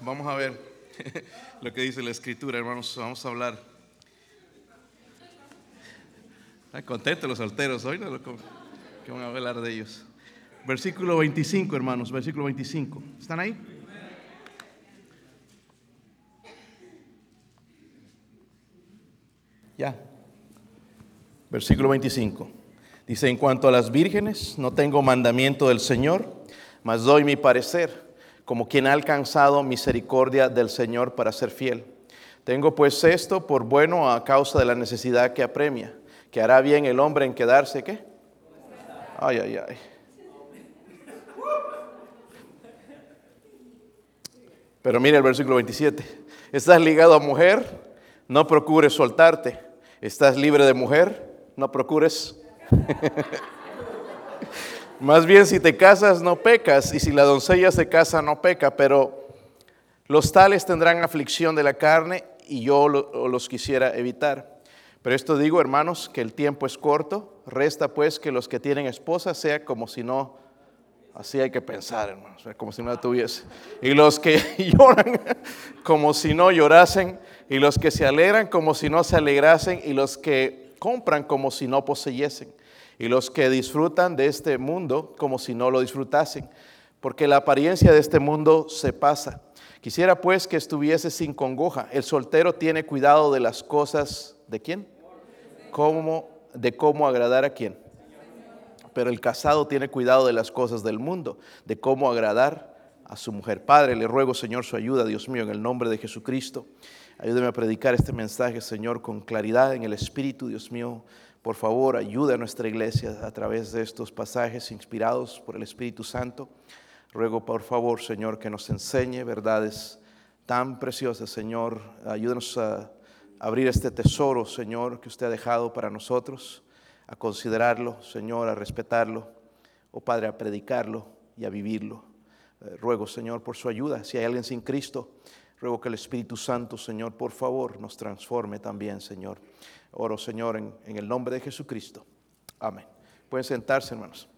vamos a ver lo que dice la escritura, hermanos. Vamos a hablar. Están contentos los solteros hoy, ¿no? Que van a hablar de ellos. Versículo 25, hermanos, versículo 25. ¿Están ahí? Ya. Versículo 25. Dice, en cuanto a las vírgenes, no tengo mandamiento del Señor, mas doy mi parecer como quien ha alcanzado misericordia del Señor para ser fiel. Tengo pues esto por bueno a causa de la necesidad que apremia, que hará bien el hombre en quedarse, ¿qué? Ay, ay, ay. Pero mire el versículo 27. Estás ligado a mujer, no procures soltarte. Estás libre de mujer, no procures. Más bien si te casas no pecas y si la doncella se casa no peca, pero los tales tendrán aflicción de la carne y yo los quisiera evitar. Pero esto digo, hermanos, que el tiempo es corto, resta pues que los que tienen esposa sea como si no, así hay que pensar, hermanos, como si no la tuviese. Y los que lloran como si no llorasen, y los que se alegran como si no se alegrasen, y los que compran como si no poseyesen y los que disfrutan de este mundo como si no lo disfrutasen, porque la apariencia de este mundo se pasa. Quisiera pues que estuviese sin congoja. El soltero tiene cuidado de las cosas de quién? ¿Cómo, de cómo agradar a quién. Pero el casado tiene cuidado de las cosas del mundo, de cómo agradar a su mujer. Padre, le ruego, Señor, su ayuda, Dios mío, en el nombre de Jesucristo. Ayúdeme a predicar este mensaje, Señor, con claridad en el Espíritu, Dios mío. Por favor, ayuda a nuestra iglesia a través de estos pasajes inspirados por el Espíritu Santo. Ruego, por favor, Señor, que nos enseñe verdades tan preciosas, Señor. Ayúdanos a abrir este tesoro, Señor, que usted ha dejado para nosotros, a considerarlo, Señor, a respetarlo, oh Padre, a predicarlo y a vivirlo. Eh, ruego, Señor, por su ayuda. Si hay alguien sin Cristo, ruego que el Espíritu Santo, Señor, por favor, nos transforme también, Señor. Oro, Señor, en, el nombre de Jesucristo. Amén. Pueden sentarse, hermanos.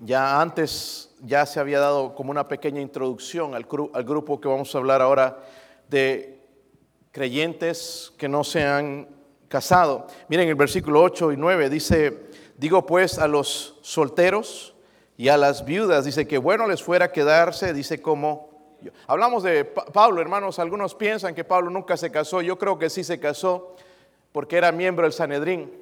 Ya antes, ya se había dado como una pequeña introducción al, al grupo que vamos a hablar ahora de creyentes que no se han casado. Miren el versículo 8 y 9 dice, digo pues a los solteros y a las viudas, dice que bueno les fuera quedarse, dice como Hablamos de Pablo, hermanos, algunos piensan que Pablo nunca se casó, yo creo que sí se casó porque era miembro del Sanedrín.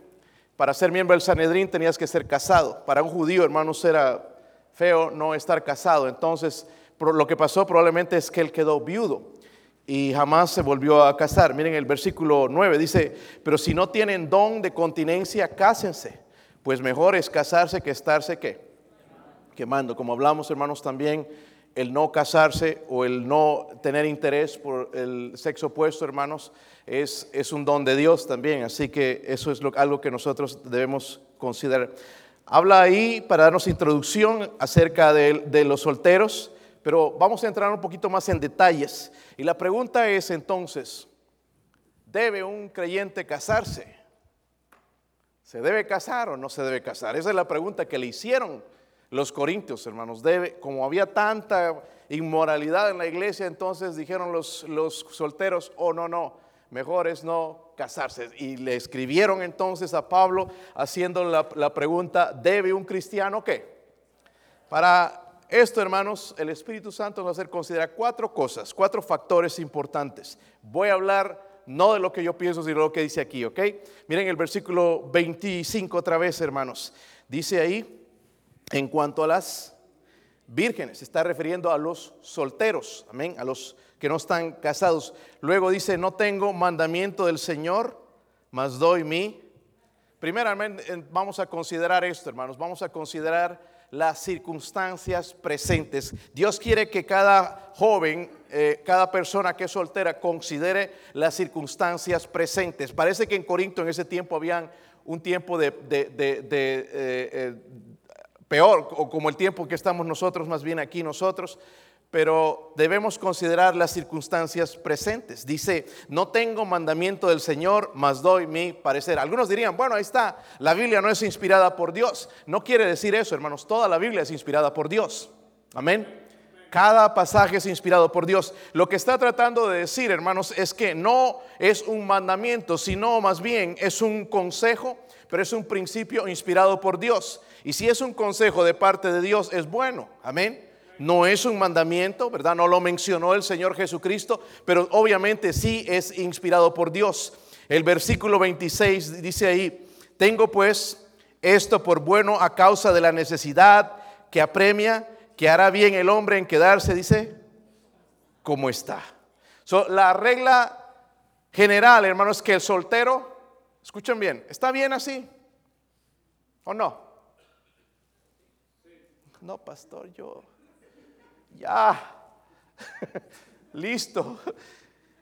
Para ser miembro del Sanedrín tenías que ser casado. Para un judío, hermanos, era feo no estar casado. Entonces, lo que pasó probablemente es que él quedó viudo y jamás se volvió a casar. Miren el versículo 9, dice, pero si no tienen don de continencia, cásense, pues mejor es casarse que estarse ¿qué? quemando. Como hablamos, hermanos, también el no casarse o el no tener interés por el sexo opuesto, hermanos, es, es un don de Dios también. Así que eso es algo que nosotros debemos considerar. Habla ahí para darnos introducción acerca de, de los solteros, pero vamos a entrar un poquito más en detalles. Y la pregunta es entonces, ¿debe un creyente casarse? ¿Se debe casar o no se debe casar? Esa es la pregunta que le hicieron los corintios, hermanos. Debe, como había tanta inmoralidad en la iglesia, entonces dijeron los, los solteros, oh no, no, mejor es no casarse. Y le escribieron entonces a Pablo haciendo la, la pregunta, ¿debe un cristiano qué? Para esto, hermanos, el Espíritu Santo nos hacer considerar cuatro cosas, cuatro factores importantes. Voy a hablar no de lo que yo pienso, sino de lo que dice aquí, ¿ok? Miren el versículo 25 otra vez, hermanos. Dice ahí, en cuanto a las vírgenes, se está refiriendo a los solteros, amén, a los que no están casados. Luego dice, no tengo mandamiento del Señor, mas doy mi. Primeramente vamos a considerar esto, hermanos, vamos a considerar las circunstancias presentes. Dios quiere que cada joven, eh, cada persona que es soltera, considere las circunstancias presentes. Parece que en Corinto en ese tiempo habían un tiempo de, de, eh, eh, peor, o como el tiempo que estamos nosotros, más bien aquí nosotros, pero debemos considerar las circunstancias presentes. Dice, no tengo mandamiento del Señor, mas doy mi parecer. Algunos dirían, bueno, ahí está, la Biblia no es inspirada por Dios. No quiere decir eso, hermanos, toda la Biblia es inspirada por Dios. Amén. Cada pasaje es inspirado por Dios. Lo que está tratando de decir, hermanos, es que no es un mandamiento, sino más bien es un consejo, pero es un principio inspirado por Dios. Y si es un consejo de parte de Dios, es bueno. Amén. No es un mandamiento, ¿verdad? No lo mencionó el Señor Jesucristo, pero obviamente sí es inspirado por Dios. El versículo 26 dice ahí, tengo pues esto por bueno a causa de la necesidad que apremia que hará bien el hombre en quedarse, dice, como está. la regla general, hermanos, es que el soltero, escuchen bien, ¿está bien así? ¿O no? No, pastor, yo ya, listo.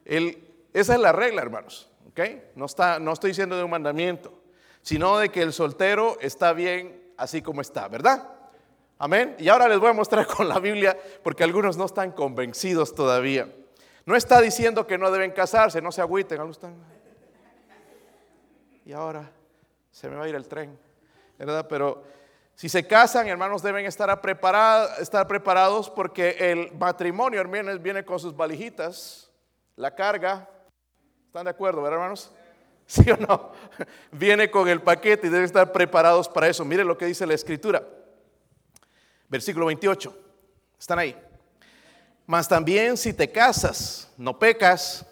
esa es la regla, hermanos. ¿ok? No, está, no estoy diciendo de un mandamiento, sino de que el soltero está bien así como está, ¿verdad? Amén. Y ahora les voy a mostrar con la Biblia, porque algunos no están convencidos todavía. No está diciendo que no deben casarse, no se agüiten. Y ahora se me va a ir el tren, ¿verdad? Pero si se casan, hermanos, deben estar, preparados, estar preparados porque el matrimonio, hermanos, viene con sus valijitas, la carga. ¿Están de acuerdo, verdad, hermanos? ¿Sí o no? Viene con el paquete y deben estar preparados para eso. Mire lo que dice la escritura. Versículo 28. ¿Están ahí? Mas también si te casas, no pecas.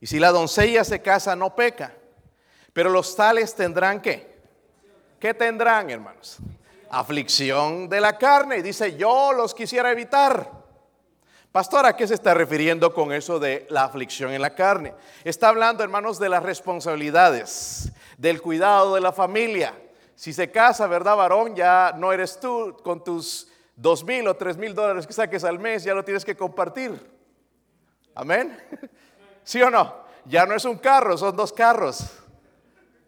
Y si la doncella se casa, no peca. Pero los tales tendrán qué? ¿Qué tendrán, hermanos? Aflicción de la carne. Y dice, yo los quisiera evitar. Pastor, ¿a qué se está refiriendo con eso de la aflicción en la carne? Está hablando, hermanos, de las responsabilidades, del cuidado de la familia, si se casa, ¿verdad, varón? Ya no eres tú con tus dos mil o tres mil dólares que saques al mes, ya lo tienes que compartir. Amén. ¿Sí o no? Ya no es un carro, son dos carros.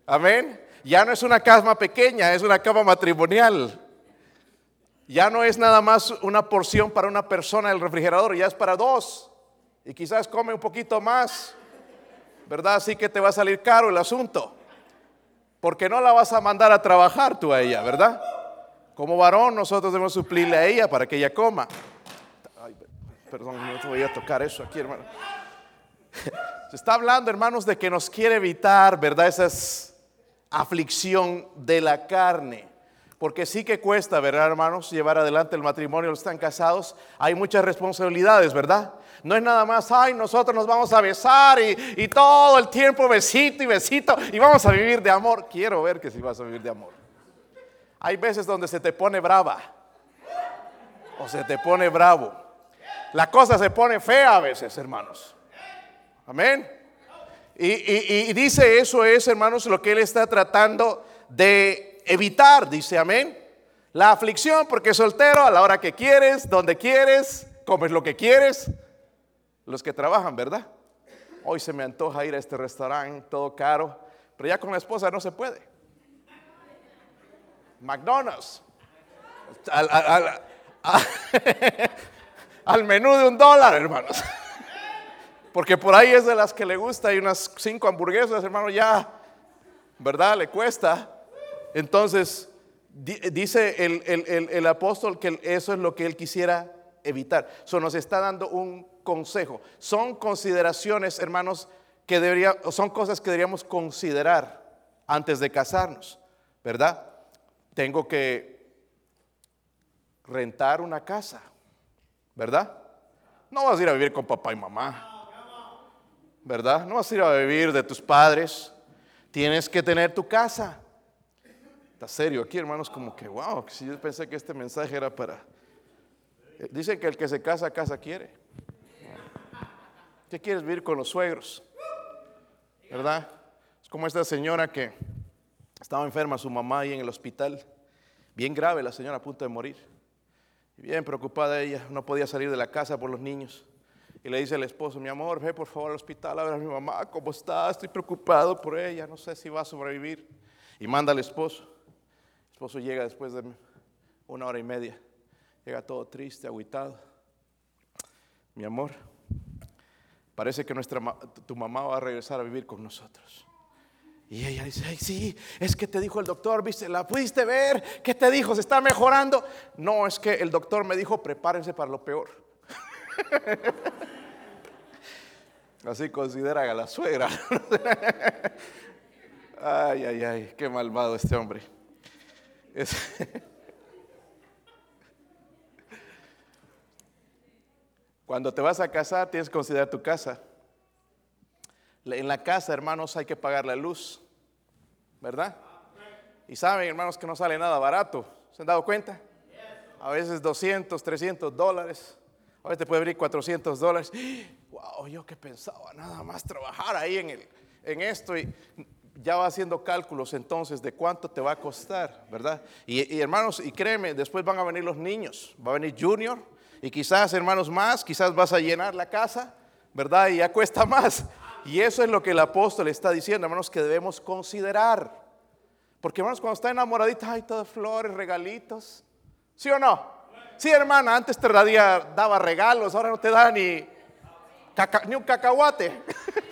Amén. Ya no es una cama pequeña, es una cama matrimonial. Ya no es nada más una porción para una persona del refrigerador, ya es para dos. Y quizás come un poquito más, ¿verdad? Así que te va a salir caro el asunto. Porque no la vas a mandar a trabajar tú a ella, ¿verdad? Como varón nosotros debemos suplirle a ella para que ella coma. Ay, perdón, no te voy a tocar eso aquí, hermano. Se está hablando, hermanos, de que nos quiere evitar, ¿verdad? Esa aflicción de la carne. Porque sí que cuesta, ¿verdad, hermanos? Llevar adelante el matrimonio, están casados. Hay muchas responsabilidades, ¿verdad? No es nada más, ay, nosotros nos vamos a besar y, todo el tiempo besito y besito y vamos a vivir de amor. Quiero ver que si vas a vivir de amor. Hay veces donde se te pone brava o se te pone bravo. La cosa se pone fea a veces, hermanos. Amén. Y, y, dice eso es, hermanos, lo que él está tratando de evitar, dice amén. La aflicción, porque soltero a la hora que quieres, donde quieres, comes lo que quieres los que trabajan, ¿verdad? Hoy se me antoja ir a este restaurante, todo caro, pero ya con la esposa no se puede. McDonald's. Al, menú de un dólar, hermanos. Porque por ahí es de las que le gusta y unas cinco hamburguesas, hermano, ya, ¿verdad? Le cuesta. Entonces, dice el, apóstol que eso es lo que él quisiera evitar. Eso nos está dando un consejo. Son consideraciones, hermanos, que debería, son cosas que deberíamos considerar antes de casarnos, ¿verdad? Tengo que rentar una casa, ¿verdad? No vas a ir a vivir con papá y mamá, ¿verdad? No vas a ir a vivir de tus padres. Tienes que tener tu casa. Está serio aquí, hermanos, como que, wow, si yo pensé que este mensaje era para... Eh, dicen que el que se casa, casa quiere. ¿Qué quieres vivir con los suegros? ¿Verdad? Es como esta señora que estaba enferma, su mamá ahí en el hospital, bien grave, la señora a punto de morir. Bien preocupada ella, no podía salir de la casa por los niños. Y le dice al esposo, mi amor, ve por favor al hospital a ver a mi mamá, ¿cómo está? Estoy preocupado por ella, no sé si va a sobrevivir. Y manda al esposo. El esposo llega después de una hora y media. Llega todo triste, aguitado. Mi amor, Parece que nuestra, tu mamá va a regresar a vivir con nosotros. Y ella dice, Ay, sí, es que te dijo el doctor, ¿viste? ¿La pudiste ver? ¿Qué te dijo? ¿Se está mejorando? No, es que el doctor me dijo, prepárense para lo peor. Así consideran a la suegra. ay, ay, ay, qué malvado este hombre. Cuando te vas a casar, tienes que considerar tu casa. En la casa, hermanos, hay que pagar la luz, ¿verdad? Y saben, hermanos, que no sale nada barato. ¿Se han dado cuenta? A veces 200, 300 dólares. A veces te puede abrir 400 dólares. Wow, yo que pensaba nada más trabajar ahí en, el, en esto y ya va haciendo cálculos entonces de cuánto te va a costar, ¿verdad? Y, y, hermanos, y créeme, después van a venir los niños, va a venir Junior y quizás hermanos más, quizás vas a llenar la casa, ¿verdad? Y ya cuesta más. Y eso es lo que el apóstol está diciendo, hermanos, que debemos considerar. Porque hermanos, cuando está enamoradita, hay todas flores, regalitos. ¿Sí o no? Sí, hermana, antes te daba regalos, ahora no te da ni, ni un cacahuate.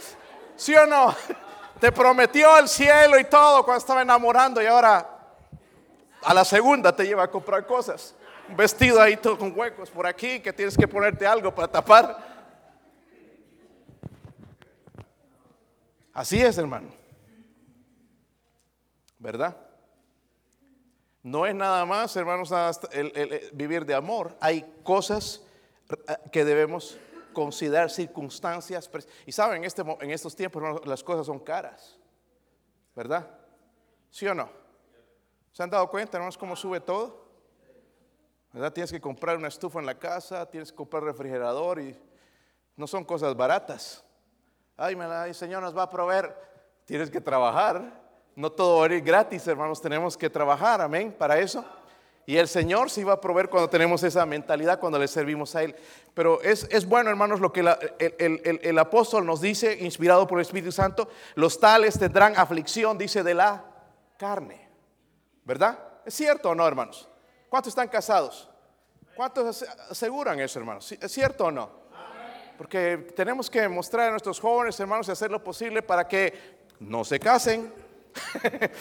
¿Sí o no? Te prometió el cielo y todo cuando estaba enamorando y ahora a la segunda te lleva a comprar cosas. Vestido ahí todo con huecos por aquí que tienes que ponerte algo para tapar. Así es, hermano. ¿Verdad? No es nada más, hermanos, el, vivir de amor. Hay cosas eh, que debemos considerar, circunstancias. Y saben, en, este, en estos tiempos las cosas son caras. ¿Verdad? ¿Sí o no? ¿Se han dado cuenta, hermanos, cómo sube todo? ¿Verdad? Tienes que comprar una estufa en la casa, tienes que comprar refrigerador y no son cosas baratas. Ay, me la, Señor nos va a proveer. Tienes que trabajar. No todo va a ir gratis, hermanos. Tenemos que trabajar, amén, para eso. Y el Señor sí va a proveer cuando tenemos esa mentalidad, cuando le servimos a Él. Pero es, es bueno, hermanos, lo que el, el, el, apóstol nos dice, inspirado por el Espíritu Santo, los tales tendrán aflicción, dice, de la carne. ¿Verdad? ¿Es cierto o no, hermanos? ¿Cuántos están casados? ¿Cuántos aseguran eso, hermanos? ¿Es cierto o no? Porque tenemos que mostrar a nuestros jóvenes hermanos y hacer lo posible para que no se casen.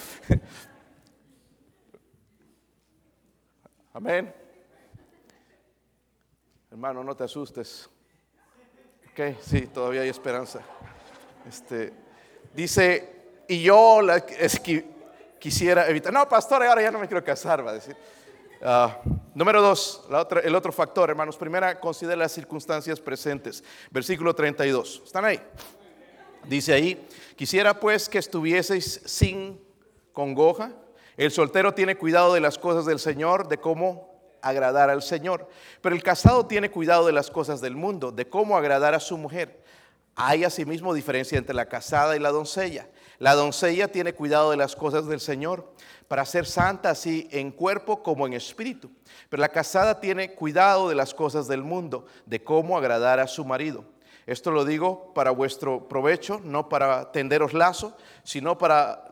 Amén. Hermano, no te asustes. Ok, sí, todavía hay esperanza. Este, dice, y yo quisiera evitar. No, pastor, ahora ya no me quiero casar, va a decir. Ah, número dos, el otro factor, hermanos. Primera, considera las circunstancias presentes. Versículo 32. ¿Están ahí? Dice ahí, quisiera pues que estuvieseis sin congoja. El soltero tiene cuidado de las cosas del Señor, de cómo agradar al Señor. Pero el casado tiene cuidado de las cosas del mundo, de cómo agradar a su mujer. Hay asimismo diferencia entre la casada y la doncella. La doncella tiene cuidado de las cosas del Señor para ser santa así en cuerpo como en espíritu. Pero la casada tiene cuidado de las cosas del mundo, de cómo agradar a su marido. Esto lo digo para vuestro provecho, no para tenderos lazo, sino para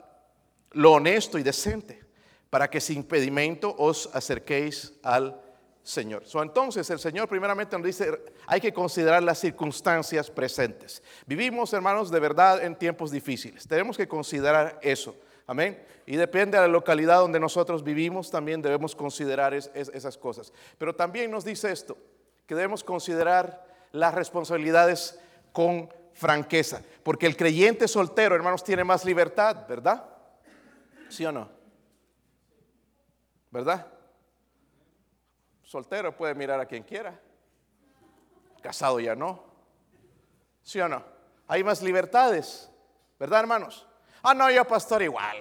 lo honesto y decente, para que sin impedimento os acerquéis al Señor. entonces el Señor primeramente nos dice, hay que considerar las circunstancias presentes. Vivimos, hermanos, de verdad en tiempos difíciles. Tenemos que considerar eso. Amén. Y depende de la localidad donde nosotros vivimos, también debemos considerar esas cosas. Pero también nos dice esto, que debemos considerar las responsabilidades con franqueza. Porque el creyente soltero, hermanos, tiene más libertad, ¿verdad? ¿Sí o no? ¿Verdad? Soltero puede mirar a quien quiera. Casado ya no. ¿Sí o no? Hay más libertades, ¿verdad, hermanos? Ah, no, yo pastor igual.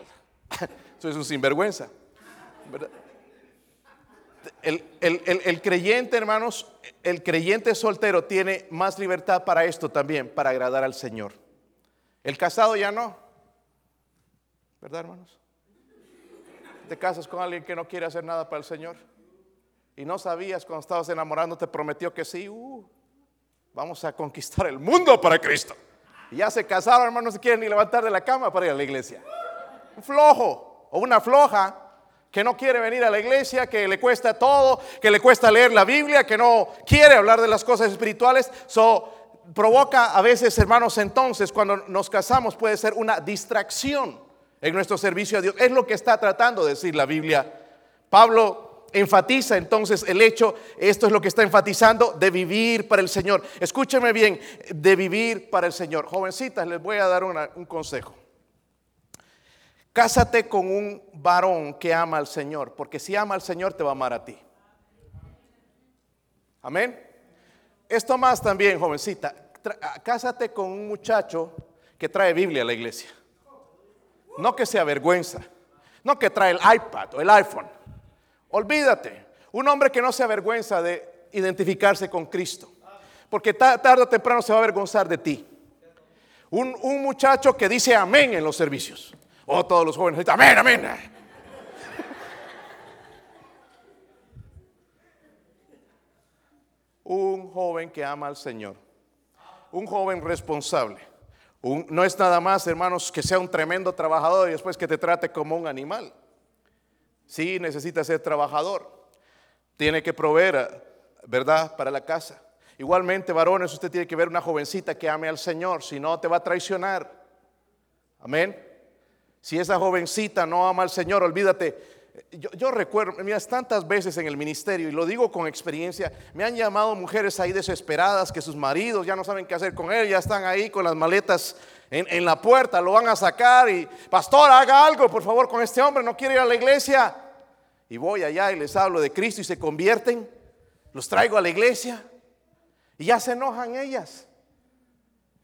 Es un sinvergüenza. El, el, creyente, hermanos, el creyente soltero tiene más libertad para esto también, para agradar al Señor. El casado ya no. ¿Verdad, hermanos? Te casas con alguien que no quiere hacer nada para el Señor. Y no sabías cuando estabas enamorando, te prometió que sí, uh, vamos a conquistar el mundo para Cristo. Ya se casaron, hermanos, no se quieren ni levantar de la cama para ir a la iglesia. Un flojo o una floja que no quiere venir a la iglesia, que le cuesta todo, que le cuesta leer la Biblia, que no quiere hablar de las cosas espirituales. So, provoca a veces, hermanos, entonces, cuando nos casamos puede ser una distracción en nuestro servicio a Dios. Es lo que está tratando de decir la Biblia. Pablo enfatiza entonces el hecho, esto es lo que está enfatizando, de vivir para el Señor. Escúcheme bien, de vivir para el Señor. Jovencitas, les voy a dar un consejo. Cásate con un varón que ama al Señor, porque si ama al Señor te va a amar a ti. Amén. Esto más también, jovencita, cásate con un muchacho que trae Biblia a la iglesia. No que sea vergüenza. No que trae el iPad o el iPhone. Olvídate. Un hombre que no se avergüenza de identificarse con Cristo. Porque tarde o temprano se va a avergonzar de ti. Un, un muchacho que dice amén en los servicios. Oh, todos los jóvenes amén, amén. un joven que ama al Señor. Un joven responsable no es nada más, hermanos, que sea un tremendo trabajador y después que te trate como un animal. Sí, necesita ser trabajador. Tiene que proveer, ¿verdad?, para la casa. Igualmente, varones, usted tiene que ver una jovencita que ame al Señor, si no te va a traicionar. Amén. Si esa jovencita no ama al Señor, olvídate. Yo, recuerdo, mira, tantas veces en el ministerio, y lo digo con experiencia, me han llamado mujeres ahí desesperadas que sus maridos ya no saben qué hacer con él, ya están ahí con las maletas en, la puerta, lo van a sacar y, pastor, haga algo, por favor, con este hombre, no quiere ir a la iglesia. Y voy allá y les hablo de Cristo y se convierten, los traigo a la iglesia y ya se enojan ellas.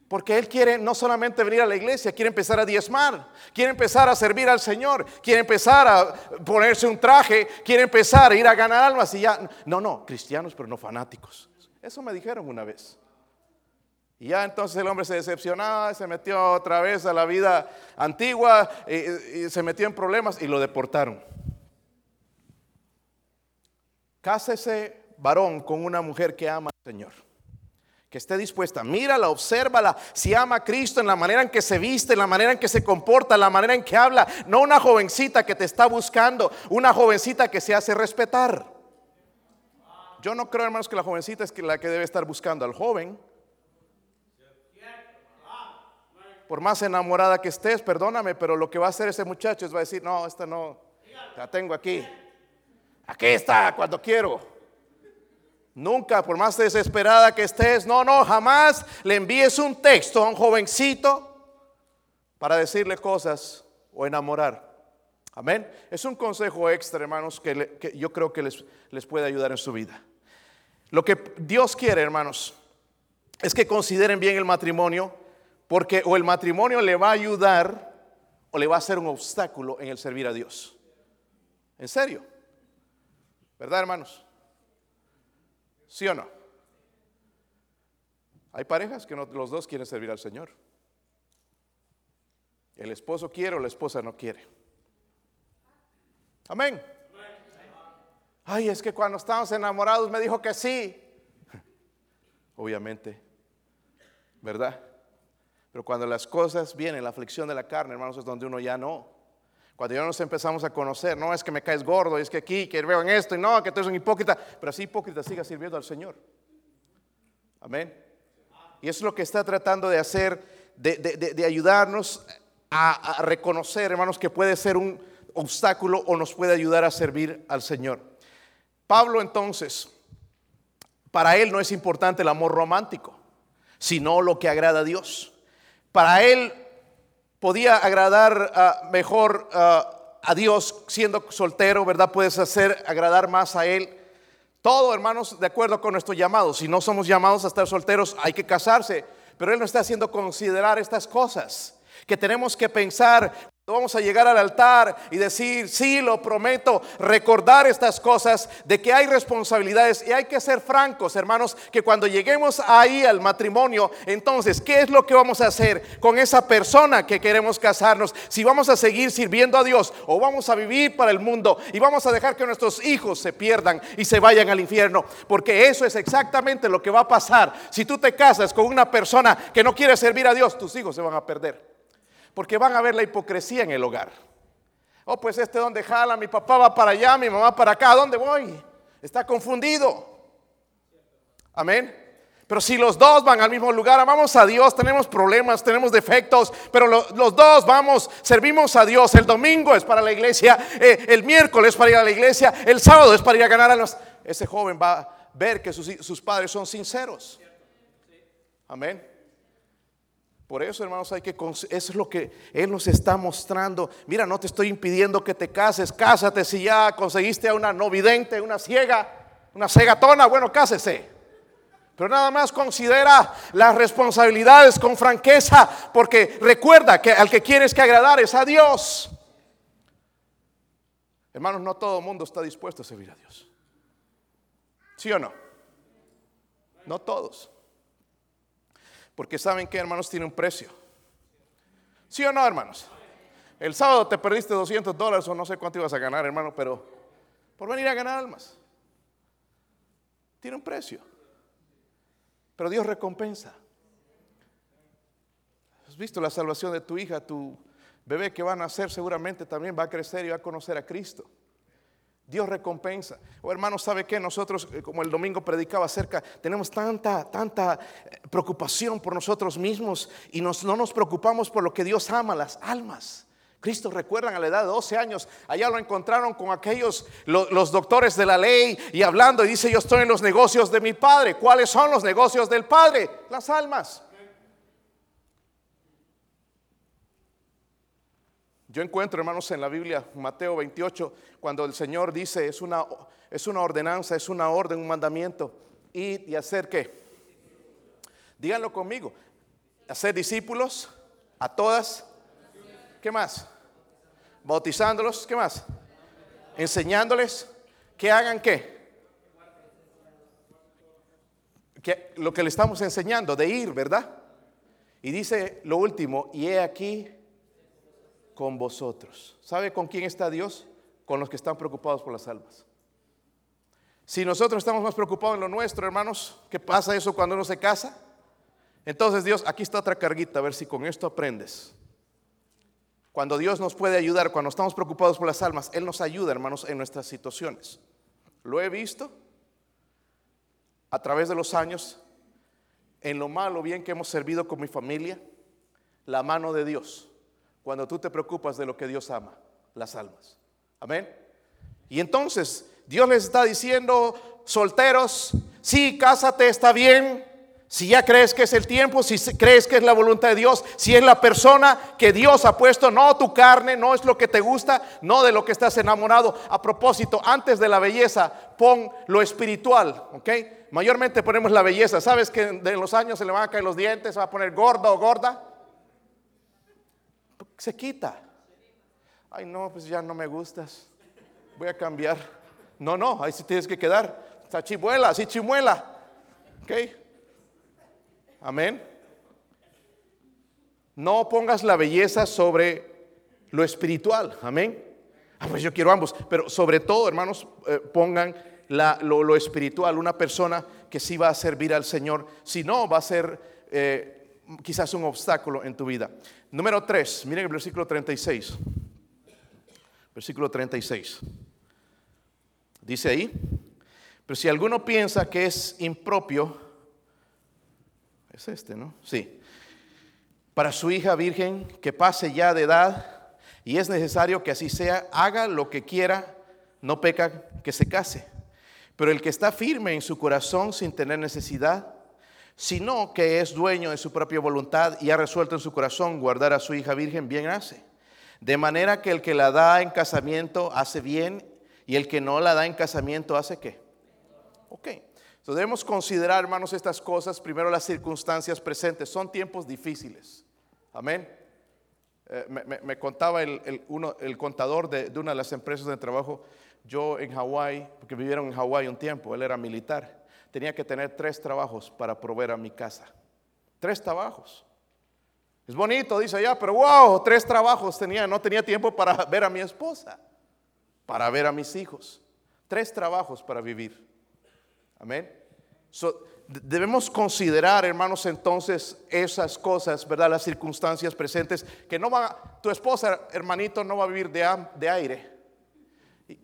Porque Él quiere no solamente venir a la iglesia, quiere empezar a diezmar, quiere empezar a servir al Señor, quiere empezar a ponerse un traje, quiere empezar a ir a ganar almas y ya. No, no, cristianos, pero no fanáticos. Eso me dijeron una vez. Y ya entonces el hombre se decepcionaba, se metió otra vez a la vida antigua, y, se metió en problemas y lo deportaron. Cásese varón con una mujer que ama al Señor que esté dispuesta, mírala, obsérvala, si ama a Cristo en la manera en que se viste, en la manera en que se comporta, en la manera en que habla, no una jovencita que te está buscando, una jovencita que se hace respetar. Yo no creo, hermanos, que la jovencita es la que debe estar buscando al joven. Por más enamorada que estés, perdóname, pero lo que va a hacer ese muchacho es va a decir, no, esta no, la tengo aquí. Aquí está cuando quiero. Nunca, por más desesperada que estés, no, no, jamás le envíes un texto a un jovencito para decirle cosas o enamorar. Amén. Es un consejo extra, hermanos, que, yo creo que les, les puede ayudar en su vida. Lo que Dios quiere, hermanos, es que consideren bien el matrimonio, porque o el matrimonio le va a ayudar o le va a ser un obstáculo en el servir a Dios. En serio. ¿Verdad, hermanos? ¿Sí o no? Hay parejas que los dos quieren servir al Señor. El esposo quiere o la esposa no quiere. Amén. Ay, es que cuando estábamos enamorados me dijo que sí. Obviamente, ¿verdad? Pero cuando las cosas vienen, la aflicción de la carne, hermanos, es donde uno ya no. Cuando ya nos empezamos a conocer, no es que me caes gordo, es que aquí, que veo en esto, y no, que tú eres un hipócrita, pero así hipócrita siga sirviendo al Señor. Amén. Y eso es lo que está tratando de hacer, de, ayudarnos a, a, reconocer, hermanos, que puede ser un obstáculo o nos puede ayudar a servir al Señor. Pablo entonces, para él no es importante el amor romántico, sino lo que agrada a Dios. Para él podía agradar ah, mejor ah, a Dios siendo soltero, ¿verdad? Puedes hacer agradar más a Él. Todo, hermanos, de acuerdo con nuestro llamado. Si no somos llamados a estar solteros, hay que casarse. Pero Él nos está haciendo considerar estas cosas. Que tenemos que pensar Vamos a llegar al altar y decir, sí, lo prometo, recordar estas cosas de que hay responsabilidades y hay que ser francos, hermanos, que cuando lleguemos ahí al matrimonio, entonces, ¿qué es lo que vamos a hacer con esa persona que queremos casarnos? Si vamos a seguir sirviendo a Dios o vamos a vivir para el mundo y vamos a dejar que nuestros hijos se pierdan y se vayan al infierno, porque eso es exactamente lo que va a pasar. Si tú te casas con una persona que no quiere servir a Dios, tus hijos se van a perder. Porque van a ver la hipocresía en el hogar. Oh, pues este donde jala, mi papá va para allá, mi mamá para acá, ¿a dónde voy? Está confundido. Amén. Pero si los dos van al mismo lugar, amamos a Dios, tenemos problemas, tenemos defectos, pero los dos vamos, servimos a Dios. El domingo es para la iglesia, eh, el miércoles para ir a la iglesia, el sábado es para ir a ganar a los... Ese joven va a ver que sus padres son sinceros. Amén. Por eso, hermanos, hay que eso es lo que él nos está mostrando. Mira, no te estoy impidiendo que te cases, cásate si ya conseguiste a una no vidente, una ciega, una cegatona, bueno, cásese. Pero nada más considera las responsabilidades con franqueza, porque recuerda que al que quieres que agradar es a Dios. Hermanos, no todo el mundo está dispuesto a servir a Dios. ¿Sí o no? No todos. Porque saben que, hermanos, tiene un precio. ¿Sí o no, hermanos? El sábado te perdiste 200 dólares o no sé cuánto ibas a ganar, hermano, pero por venir a ganar almas. Tiene un precio. Pero Dios recompensa. ¿Has visto la salvación de tu hija? Tu bebé que va a nacer seguramente también va a crecer y va a conocer a Cristo. Dios recompensa. O oh, hermano, ¿sabe qué? Nosotros, eh, como el domingo predicaba acerca, tenemos tanta, tanta eh, preocupación por nosotros mismos y no nos preocupamos por lo que Dios ama, las almas. Cristo, recuerdan, a la edad de 12 años, allá lo encontraron con aquellos, los doctores de la ley, y hablando, y dice, yo estoy en los negocios de mi Padre. ¿Cuáles son los negocios del Padre? Las almas. Yo encuentro, hermanos, en la Biblia, Mateo 28, cuando el Señor dice, es una, es una ordenanza, es una orden, un mandamiento, ir y hacer qué. Díganlo conmigo, hacer discípulos a todas. ¿Qué más? Bautizándolos, ¿qué más? Enseñándoles que hagan qué. Que lo que le estamos enseñando, de ir, ¿verdad? Y dice lo último, y he aquí con vosotros. ¿Sabe con quién está Dios? Con los que están preocupados por las almas. Si nosotros estamos más preocupados en lo nuestro, hermanos, ¿qué pasa eso cuando uno se casa? Entonces Dios, aquí está otra carguita, a ver si con esto aprendes. Cuando Dios nos puede ayudar, cuando estamos preocupados por las almas, Él nos ayuda, hermanos, en nuestras situaciones. Lo he visto a través de los años, en lo malo, bien que hemos servido con mi familia, la mano de Dios cuando tú te preocupas de lo que Dios ama, las almas. Amén. Y entonces Dios les está diciendo, solteros, sí, cásate, está bien. Si ya crees que es el tiempo, si crees que es la voluntad de Dios, si es la persona que Dios ha puesto, no tu carne, no es lo que te gusta, no de lo que estás enamorado. A propósito, antes de la belleza, pon lo espiritual, ¿ok? Mayormente ponemos la belleza. ¿Sabes que de los años se le van a caer los dientes, se va a poner gorda o gorda? Se quita. Ay, no, pues ya no me gustas. Voy a cambiar. No, no, ahí sí tienes que quedar. Está chimuela, así chimuela. ¿Ok? Amén. No pongas la belleza sobre lo espiritual. Amén. Ah, pues yo quiero ambos. Pero sobre todo, hermanos, eh, pongan lo, espiritual. Una persona que sí va a servir al Señor. Si no, va a ser eh, quizás un obstáculo en tu vida. Número 3, miren el versículo 36. Versículo 36. Dice ahí, pero si alguno piensa que es impropio, es este, ¿no? Sí. Para su hija virgen que pase ya de edad y es necesario que así sea, haga lo que quiera, no peca que se case. Pero el que está firme en su corazón sin tener necesidad, sino que es dueño de su propia voluntad y ha resuelto en su corazón guardar a su hija virgen, bien hace. De manera que el que la da en casamiento hace bien y el que no la da en casamiento hace qué. Ok. Entonces debemos considerar, hermanos, estas cosas. Primero las circunstancias presentes. Son tiempos difíciles. Amén. Eh, me, contaba el, uno, el contador de, de, una de las empresas de trabajo, yo en Hawái, porque vivieron en Hawái un tiempo, él era militar tenía que tener tres trabajos para proveer a mi casa. Tres trabajos. Es bonito, dice allá, pero wow, tres trabajos tenía, no tenía tiempo para ver a mi esposa, para ver a mis hijos. Tres trabajos para vivir. Amén. debemos considerar, hermanos, entonces esas cosas, ¿verdad? Las circunstancias presentes, que no va, tu esposa, hermanito, no va a vivir de, de aire.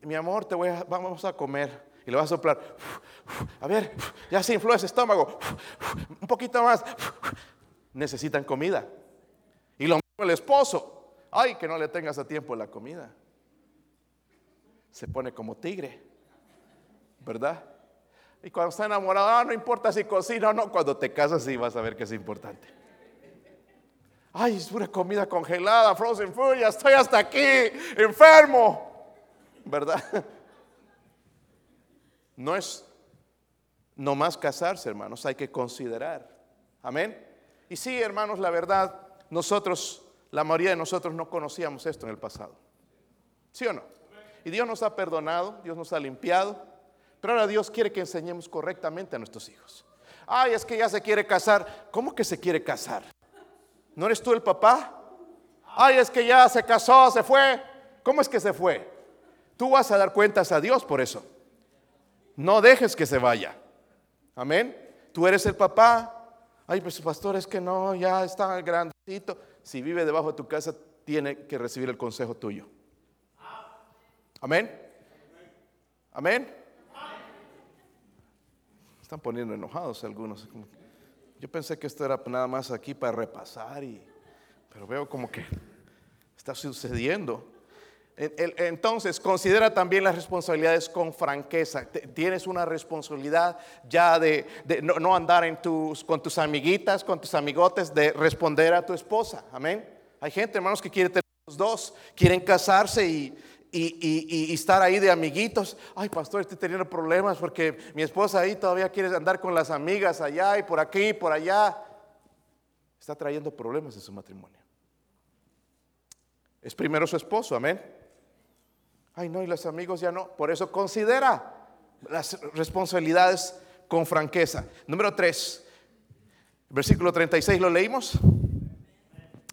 mi amor, te voy a, vamos a comer y le vas a soplar A ver, ya se infló ese estómago. Un poquito más. Necesitan comida. Y lo mismo el esposo. Ay, que no le tengas a tiempo la comida. Se pone como tigre. ¿Verdad? Y cuando está enamorado, ah, no importa si cocina o no, cuando te casas sí vas a ver que es importante. Ay, es pura comida congelada, frozen food, ya estoy hasta aquí, enfermo. ¿Verdad? No es nomás casarse, hermanos, hay que considerar. Amén. Y sí, hermanos, la verdad, nosotros, la mayoría de nosotros no conocíamos esto en el pasado. ¿Sí o no? Y Dios nos ha perdonado, Dios nos ha limpiado, pero ahora Dios quiere que enseñemos correctamente a nuestros hijos. Ay, es que ya se quiere casar. ¿Cómo que se quiere casar? ¿No eres tú el papá? Ay, es que ya se casó, se fue. ¿Cómo es que se fue? Tú vas a dar cuentas a Dios por eso. No dejes que se vaya. Amén. Tú eres el papá. Ay, pues pastor, es que no, ya está grandecito. Si vive debajo de tu casa, tiene que recibir el consejo tuyo. Amén. Amén. Están poniendo enojados algunos. Yo pensé que esto era nada más aquí para repasar, y, pero veo como que está sucediendo. Entonces, considera también las responsabilidades con franqueza. Tienes una responsabilidad ya de, no, andar con tus amiguitas, con tus amigotes, de responder a tu esposa. Amén. Hay gente, hermanos, que quiere tener los dos, quieren casarse y, y, estar ahí de amiguitos. Ay, pastor, estoy teniendo problemas porque mi esposa ahí todavía quiere andar con las amigas allá y por aquí y por allá. Está trayendo problemas en su matrimonio. Es primero su esposo, amén. Ay, no, y los amigos ya no. Por eso considera las responsabilidades con franqueza. Número 3, versículo 36, ¿lo leímos?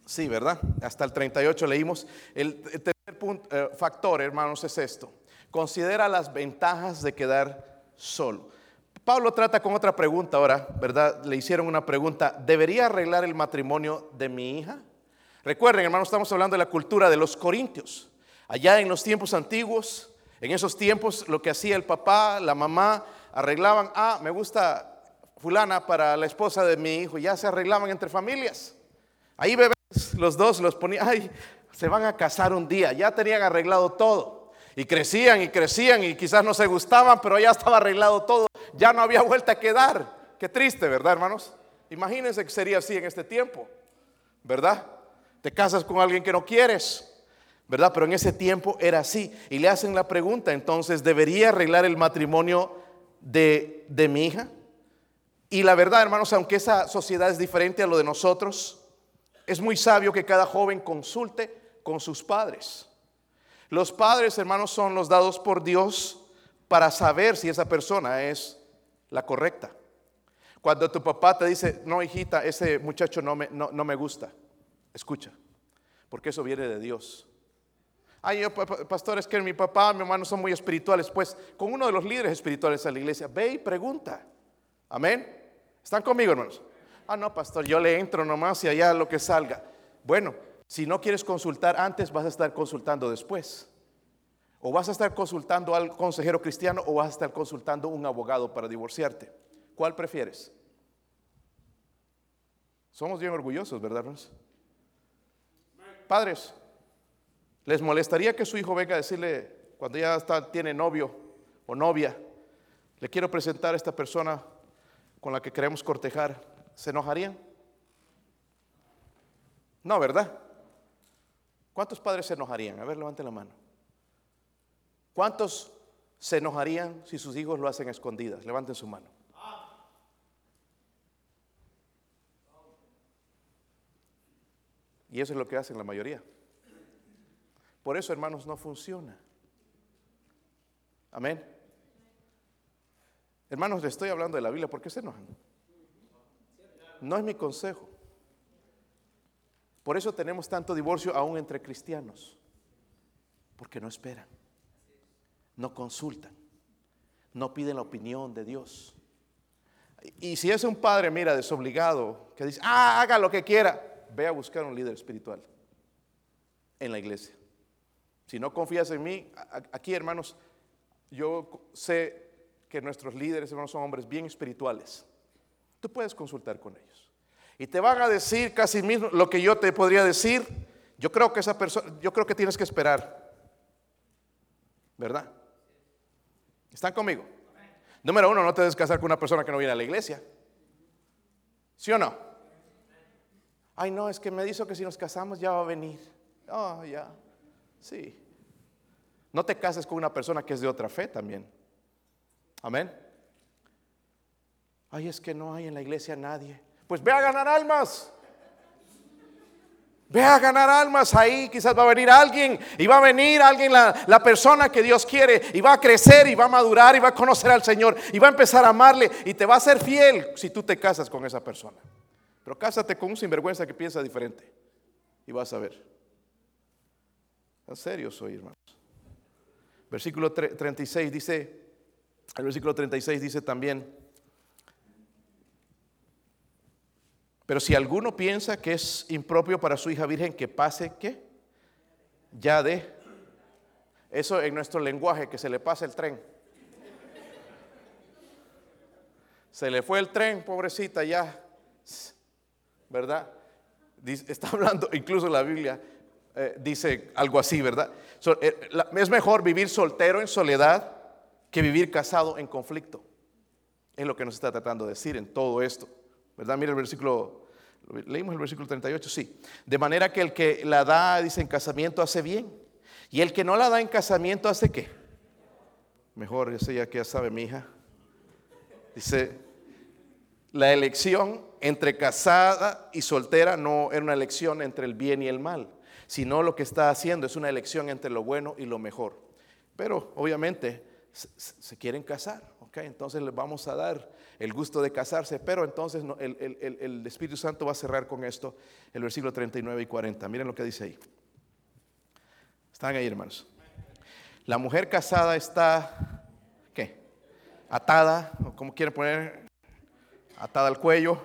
Sí, ¿verdad? Hasta el 38 leímos. El, tercer punto, eh, factor, hermanos, es esto. Considera las ventajas de quedar solo. Pablo trata con otra pregunta ahora, ¿verdad? Le hicieron una pregunta, ¿debería arreglar el matrimonio de mi hija? Recuerden, hermanos, estamos hablando de la cultura de los corintios. Allá en los tiempos antiguos, en esos tiempos, lo que hacía el papá, la mamá, arreglaban, ah, me gusta fulana para la esposa de mi hijo, ya se arreglaban entre familias. Ahí bebés, los dos los ponían, ay, se van a casar un día, ya tenían arreglado todo. Y crecían y crecían y quizás no se gustaban, pero ya estaba arreglado todo, ya no había vuelta a quedar. Qué triste, ¿verdad, hermanos? Imagínense que sería así en este tiempo, ¿verdad? Te casas con alguien que no quieres, ¿verdad? Pero en ese tiempo era así. Y le hacen la pregunta, entonces, ¿debería arreglar el matrimonio de, de mi hija? Y la verdad, hermanos, aunque esa sociedad es diferente a lo de nosotros, es muy sabio que cada joven consulte con sus padres. Los padres, hermanos, son los dados por Dios para saber si esa persona es la correcta. Cuando tu papá te dice, no, hijita, ese muchacho no me, no, no me gusta, escucha, porque eso viene de Dios. Ay, yo, pastor, es que mi papá, mi hermano son muy espirituales. Pues con uno de los líderes espirituales de la iglesia, ve y pregunta. Amén. ¿Están conmigo, hermanos? Ah, no, pastor, yo le entro nomás y allá lo que salga. Bueno, si no quieres consultar antes, vas a estar consultando después. O vas a estar consultando al consejero cristiano o vas a estar consultando un abogado para divorciarte. ¿Cuál prefieres? Somos bien orgullosos, ¿verdad, hermanos? Padres, ¿Les molestaría que su hijo venga a decirle, cuando ya está, tiene novio o novia, le quiero presentar a esta persona con la que queremos cortejar? ¿Se enojarían? No, ¿verdad? ¿Cuántos padres se enojarían? A ver, levanten la mano. ¿Cuántos se enojarían si sus hijos lo hacen a escondidas? Levanten su mano. Y eso es lo que hacen la mayoría. Por eso, hermanos, no funciona. Amén. Hermanos, le estoy hablando de la Biblia. ¿Por qué se enojan? No es mi consejo. Por eso tenemos tanto divorcio aún entre cristianos. Porque no esperan. No consultan. No piden la opinión de Dios. Y si es un padre, mira, desobligado, que dice, ah, haga lo que quiera, ve a buscar un líder espiritual en la iglesia. Si no confías en mí, aquí hermanos, yo sé que nuestros líderes, hermanos, son hombres bien espirituales. Tú puedes consultar con ellos. Y te van a decir casi mismo lo que yo te podría decir. Yo creo que esa persona, yo creo que tienes que esperar. ¿Verdad? ¿Están conmigo? Número uno, no te debes casar con una persona que no viene a la iglesia. ¿Sí o no? Ay, no, es que me dijo que si nos casamos ya va a venir. Oh, ya. Sí. No te cases con una persona que es de otra fe también. Amén. Ay, es que no hay en la iglesia nadie. Pues ve a ganar almas. Ve a ganar almas ahí, quizás va a venir alguien y va a venir alguien, la, la, persona que Dios quiere, y va a crecer y va a madurar y va a conocer al Señor y va a empezar a amarle y te va a ser fiel si tú te casas con esa persona. Pero cásate con un sinvergüenza que piensa diferente y vas a ver. En serio soy, hermanos. Versículo 36 dice, el versículo 36 dice también, pero si alguno piensa que es impropio para su hija virgen que pase, ¿qué? Ya de. Eso en nuestro lenguaje, que se le pase el tren. Se le fue el tren, pobrecita, ya. ¿Verdad? Está hablando, incluso la Biblia eh, dice algo así, ¿verdad? Eh, es mejor vivir soltero en soledad que vivir casado en conflicto. Es lo que nos está tratando de decir en todo esto. ¿Verdad? Mira el versículo, leímos el versículo 38, sí. De manera que el que la da, dice, en casamiento hace bien. Y el que no la da en casamiento hace qué? Mejor, ese ya que ya sabe mi hija. Dice, la elección entre casada y soltera no era una elección entre el bien y el mal, sino lo que está haciendo es una elección entre lo bueno y lo mejor. Pero obviamente se, quieren casar, ¿ok? Entonces les vamos a dar el gusto de casarse, pero entonces el, Espíritu Santo va a cerrar con esto el versículo 39 y 40. Miren lo que dice ahí. Están ahí, hermanos. La mujer casada está, ¿qué? Atada, o como quieren poner, atada al cuello,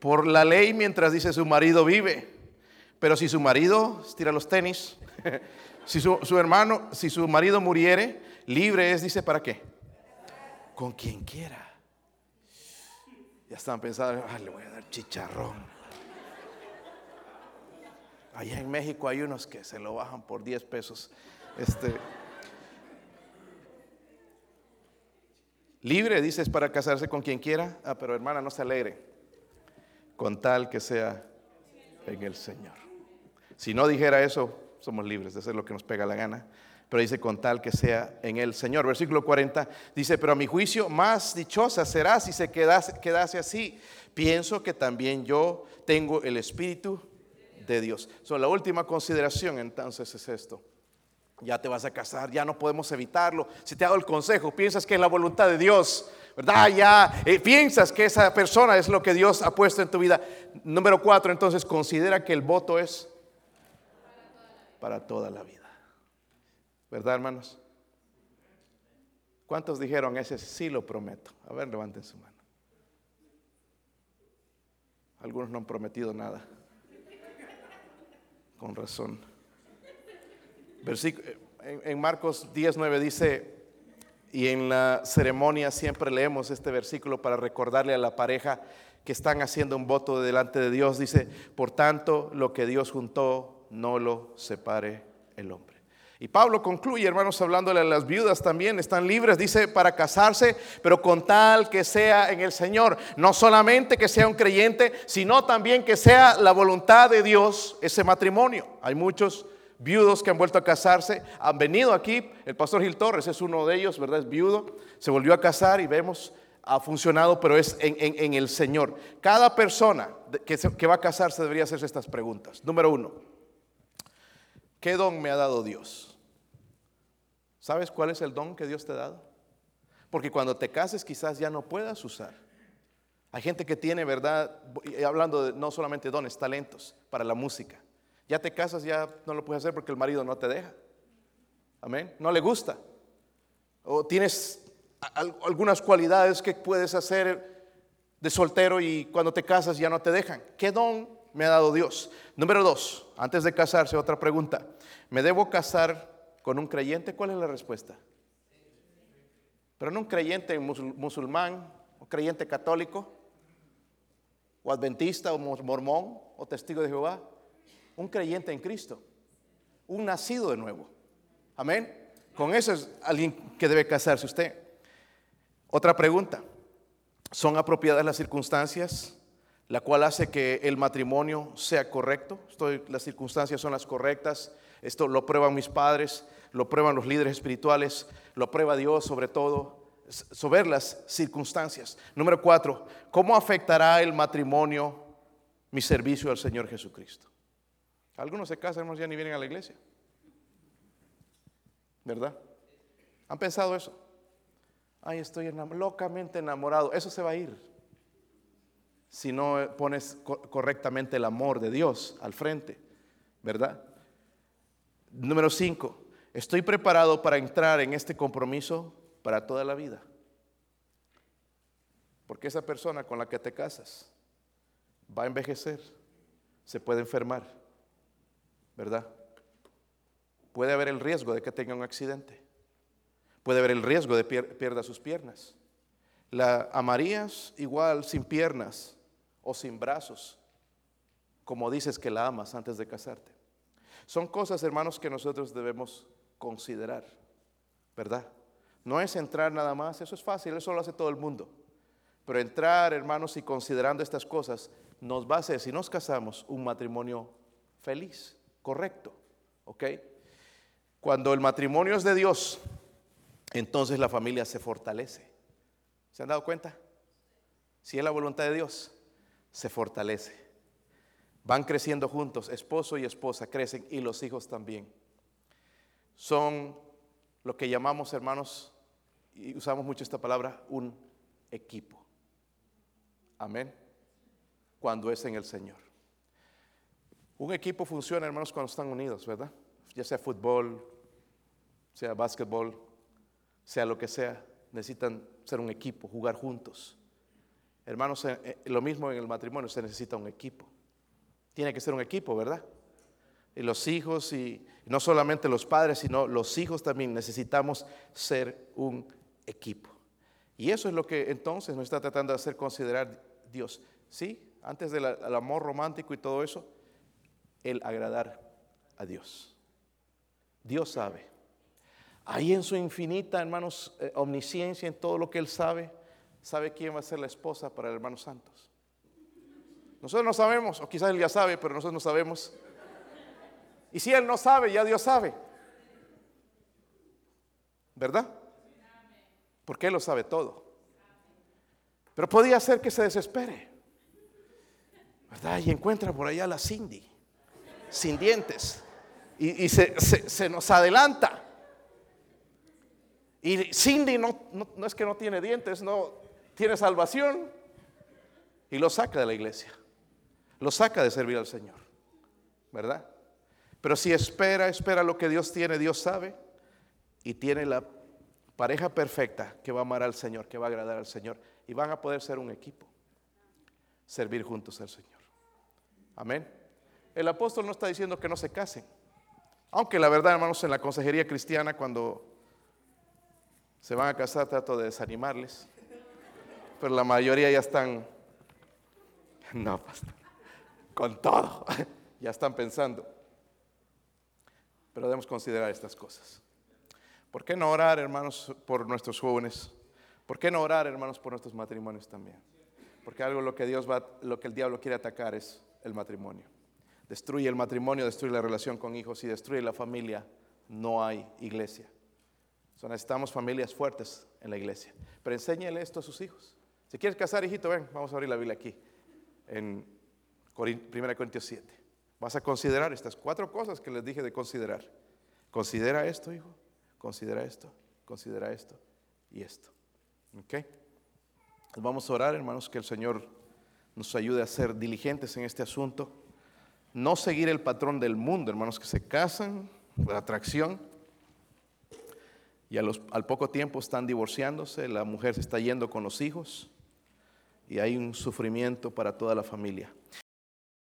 por la ley mientras dice su marido vive. Pero si su marido tira los tenis, si su, hermano, si su marido muriere, libre es, dice, ¿para qué? Con quien quiera. Ya estaban pensando, ah, le voy a dar chicharrón. Allá en México hay unos que se lo bajan por 10 pesos. Este, libre, dices, para casarse con quien quiera. Ah, pero hermana, no se alegre. Con tal que sea en el Señor. Si no dijera eso, somos libres de hacer lo que nos pega la gana pero dice con tal que sea en el Señor. Versículo 40 dice, pero a mi juicio más dichosa será si se quedase, quedase así. Pienso que también yo tengo el Espíritu de Dios. So, la última consideración entonces es esto. Ya te vas a casar, ya no podemos evitarlo. Si te hago el consejo, piensas que es la voluntad de Dios, ¿verdad? Ya eh, piensas que esa persona es lo que Dios ha puesto en tu vida. Número cuatro, entonces considera que el voto es para toda la vida. ¿Verdad, hermanos? ¿Cuántos dijeron ese sí lo prometo? A ver, levanten su mano. Algunos no han prometido nada. Con razón. Versículo, en, Marcos 10:9 dice, y en la ceremonia siempre leemos este versículo para recordarle a la pareja que están haciendo un voto delante de Dios. Dice, por tanto, lo que Dios juntó, no lo separe el hombre. Y Pablo concluye, hermanos, hablándole a las viudas también, están libres, dice, para casarse, pero con tal que sea en el Señor. No solamente que sea un creyente, sino también que sea la voluntad de Dios ese matrimonio. Hay muchos viudos que han vuelto a casarse, han venido aquí, el pastor Gil Torres es uno de ellos, ¿verdad? Es viudo, se volvió a casar y vemos, ha funcionado, pero es en, el Señor. Cada persona que, que va a casarse debería hacerse estas preguntas. Número uno, ¿qué don me ha dado Dios? ¿Sabes cuál es el don que Dios te ha dado? Porque cuando te cases quizás ya no puedas usar. Hay gente que tiene, ¿verdad? Hablando de no solamente dones, talentos para la música. Ya te casas, ya no lo puedes hacer porque el marido no te deja. Amén. No le gusta. O tienes algunas cualidades que puedes hacer de soltero y cuando te casas ya no te dejan. ¿Qué don me ha dado Dios? Número dos, antes de casarse, otra pregunta. ¿Me debo casar con un creyente? ¿Cuál es la respuesta? Pero no un creyente musulmán, un creyente católico, o adventista, o mormón, o testigo de Jehová. Un creyente en Cristo, un nacido de nuevo. Amén. Con eso es alguien que debe casarse usted. Otra pregunta. ¿Son apropiadas las circunstancias, la cual hace que el matrimonio sea correcto? Estoy, las circunstancias son las correctas. Esto lo prueban mis padres, lo prueban los líderes espirituales, lo prueba Dios sobre todo, sobre las circunstancias. Número cuatro, ¿cómo afectará el matrimonio mi servicio al Señor Jesucristo? Algunos se casan, ya ni vienen a la iglesia. ¿Verdad? ¿Han pensado eso? Ay, estoy locamente enamorado. Eso se va a ir. Si no pones correctamente el amor de Dios al frente. ¿Verdad? Número cinco. Estoy preparado para entrar en este compromiso para toda la vida. Porque esa persona con la que te casas va a envejecer, se puede enfermar, ¿verdad? puede haber el riesgo de que tenga un accidente. Puede haber el riesgo de que pierda sus piernas. La amarías igual sin piernas o sin brazos, como dices que la amas antes de casarte. Son cosas, hermanos, que nosotros debemos considerar, ¿verdad? No es entrar nada más, eso es fácil, eso lo hace todo el mundo. Pero entrar, hermanos, y considerando estas cosas, nos va a hacer, si nos casamos, un matrimonio feliz, correcto, ¿ok? Cuando el matrimonio es de Dios, entonces la familia se fortalece. ¿Se han dado cuenta? Si es la voluntad de Dios, se fortalece. Van creciendo juntos, esposo y esposa crecen y los hijos también. Son lo que llamamos, hermanos, y usamos mucho esta palabra, un equipo. Amén. Cuando es en el Señor. Un equipo funciona, hermanos, cuando están unidos, ¿verdad? Ya sea fútbol, sea básquetbol, sea lo que sea, necesitan ser un equipo, jugar juntos. Hermanos, eh, eh, lo mismo en el matrimonio, se necesita un equipo. Tiene que ser un equipo, ¿verdad? Y los hijos, y no solamente los padres, sino los hijos también necesitamos ser un equipo. Y eso es lo que entonces nos está tratando de hacer considerar Dios. Sí, antes del amor romántico y todo eso, el agradar a Dios. Dios sabe. Ahí en su infinita, hermanos, eh, omnisciencia, en todo lo que Él sabe, sabe quién va a ser la esposa para el hermano Santos. Nosotros no sabemos, o quizás Él ya sabe, pero nosotros no sabemos. Y si Él no sabe, ya Dios sabe. ¿Verdad? Porque Él lo sabe todo. Pero podía ser que se desespere. ¿Verdad? Y encuentra por allá a la Cindy, sin dientes. Y, se nos adelanta. Y Cindy no, no, es que no tiene dientes, no tiene salvación. Y lo saca de la iglesia. Lo saca de servir al Señor. ¿Verdad? Pero si espera, espera lo que Dios tiene, Dios sabe. Y tiene la pareja perfecta que va a amar al Señor, que va a agradar al Señor. Y van a poder ser un equipo. Servir juntos al Señor. Amén. El apóstol no está diciendo que no se casen. Aunque la verdad, hermanos, en la consejería cristiana, cuando se van a casar, trato de desanimarles. Pero la mayoría ya están, no, pastor, con todo, ya están pensando. Pero debemos considerar estas cosas. ¿Por qué no orar, hermanos, por nuestros jóvenes? ¿Por qué no orar, hermanos, por nuestros matrimonios también? Porque algo lo que Dios va, lo que el diablo quiere atacar es el matrimonio. Destruye el matrimonio, destruye la relación con hijos y destruye la familia. No hay iglesia necesitamos familias fuertes en la iglesia. Pero enséñale esto a sus hijos. Si quieres casar, hijito, ven, vamos a abrir la Biblia aquí, en 1 Corintios 7. Vas a considerar estas cuatro cosas que les dije de considerar. Considera esto, hijo. Considera esto. Considera esto y esto. ¿Ok? Vamos a orar, hermanos, que el Señor nos ayude a ser diligentes en este asunto. No seguir el patrón del mundo, hermanos, que se casan por atracción y al poco tiempo están divorciándose, la mujer se está yendo con los hijos y hay un sufrimiento para toda la familia.